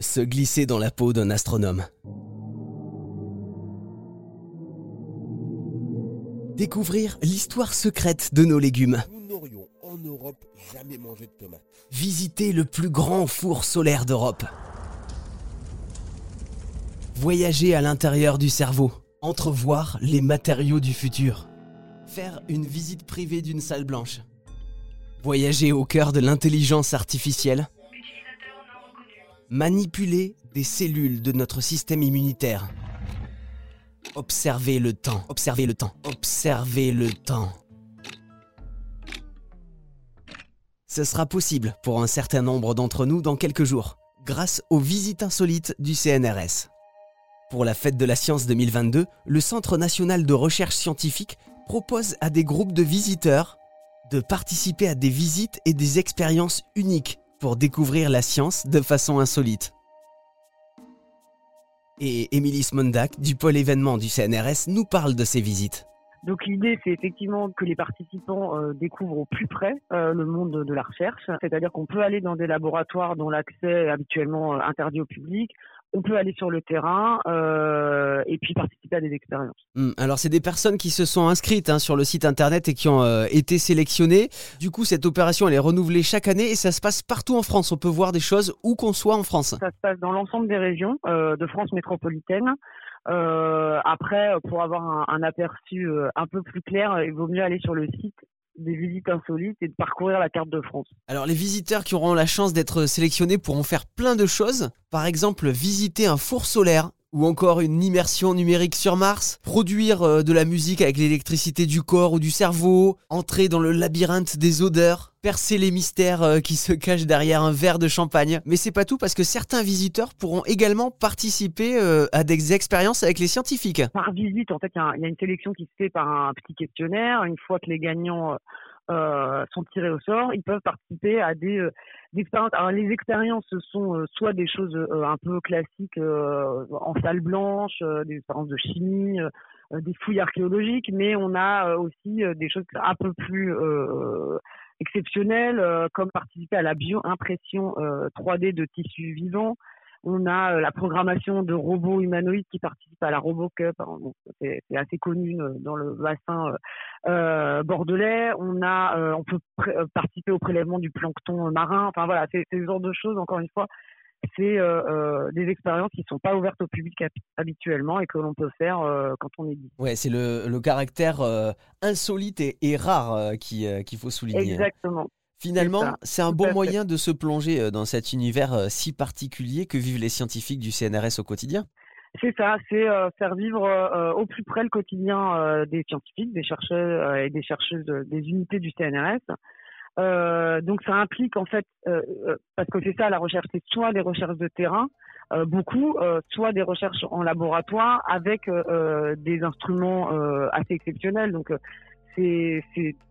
Se glisser dans la peau d'un astronome. Découvrir l'histoire secrète de nos légumes. Nous n'aurions en Europe jamais mangé de tomates. Visiter le plus grand four solaire d'Europe. Voyager à l'intérieur du cerveau. Entrevoir les matériaux du futur. Faire une visite privée d'une salle blanche. Voyager au cœur de l'intelligence artificielle. Manipuler des cellules de notre système immunitaire. Observer le temps, observer le temps, observer le temps. Ce sera possible pour un certain nombre d'entre nous dans quelques jours, grâce aux visites insolites du CNRS. Pour la fête de la science 2022, le Centre national de recherche scientifique propose à des groupes de visiteurs de participer à des visites et des expériences uniques pour découvrir la science de façon insolite. Et Émilie Smondak, du pôle événement du CNRS, nous parle de ces visites. Donc l'idée, c'est effectivement que les participants euh, découvrent au plus près euh, le monde de la recherche, c'est-à-dire qu'on peut aller dans des laboratoires dont l'accès est habituellement euh, interdit au public, on peut aller sur le terrain euh, et puis participer à des expériences. Hmm, alors c'est des personnes qui se sont inscrites hein, sur le site internet et qui ont euh, été sélectionnées. Du coup cette opération elle est renouvelée chaque année et ça se passe partout en France. On peut voir des choses où qu'on soit en France. Ça se passe dans l'ensemble des régions euh, de France métropolitaine. après, pour avoir un, un aperçu un peu plus clair, il vaut mieux aller sur le site des visites insolites et de parcourir la carte de France. Alors les visiteurs qui auront la chance d'être sélectionnés pourront faire plein de choses. Par exemple, visiter un four solaire ou encore une immersion numérique sur Mars, produire euh, de la musique avec l'électricité du corps ou du cerveau, entrer dans le labyrinthe des odeurs, percer les mystères euh, qui se cachent derrière un verre de champagne. Mais c'est pas tout parce que certains visiteurs pourront également participer euh, à des expériences avec les scientifiques. Par visite, en fait, il y, a une sélection qui se fait par un petit questionnaire. Une fois que les gagnants sont tirés au sort, ils peuvent participer à des, Alors les expériences sont euh, soit des choses un peu classiques en salle blanche, des expériences de chimie, des fouilles archéologiques, mais on a aussi des choses un peu plus exceptionnelles, comme participer à la bio-impression 3D de tissus vivants. On a euh, la programmation de robots humanoïdes qui participent à la RoboCup. C'est assez connu euh, dans le bassin euh, bordelais. On a, on peut participer au prélèvement du plancton marin. Enfin voilà, c'est ce genre de choses. Encore une fois, c'est des expériences qui ne sont pas ouvertes au public habituellement et que l'on peut faire quand on est dit. Ouais, c'est le, caractère insolite et, rare qu'il faut souligner. Exactement. Finalement, c'est un bon moyen de se plonger euh, dans cet univers euh, si particulier que vivent les scientifiques du CNRS au quotidien. C'est ça, c'est euh, faire vivre au plus près le quotidien des scientifiques, des chercheurs et des chercheuses des unités du CNRS. donc ça implique en fait, parce que c'est ça la recherche, c'est soit des recherches de terrain, beaucoup, soit des recherches en laboratoire avec des instruments assez exceptionnels. Donc c'est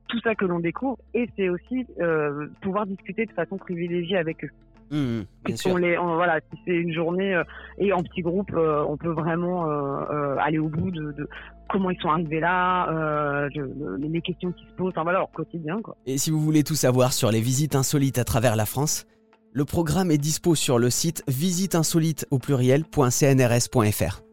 tout ça que l'on découvre et c'est aussi euh, pouvoir discuter de façon privilégiée avec eux. Mmh, bien sûr. les, voilà, si c'est une journée euh, et en petit groupe, euh, on peut vraiment aller au bout de, de, comment ils sont arrivés là, les questions qui se posent, enfin voilà, leur quotidien. Quoi. Et si vous voulez tout savoir sur les visites insolites à travers la France, le programme est dispo sur le site visiteinsolite au pluriel.cnrs.fr.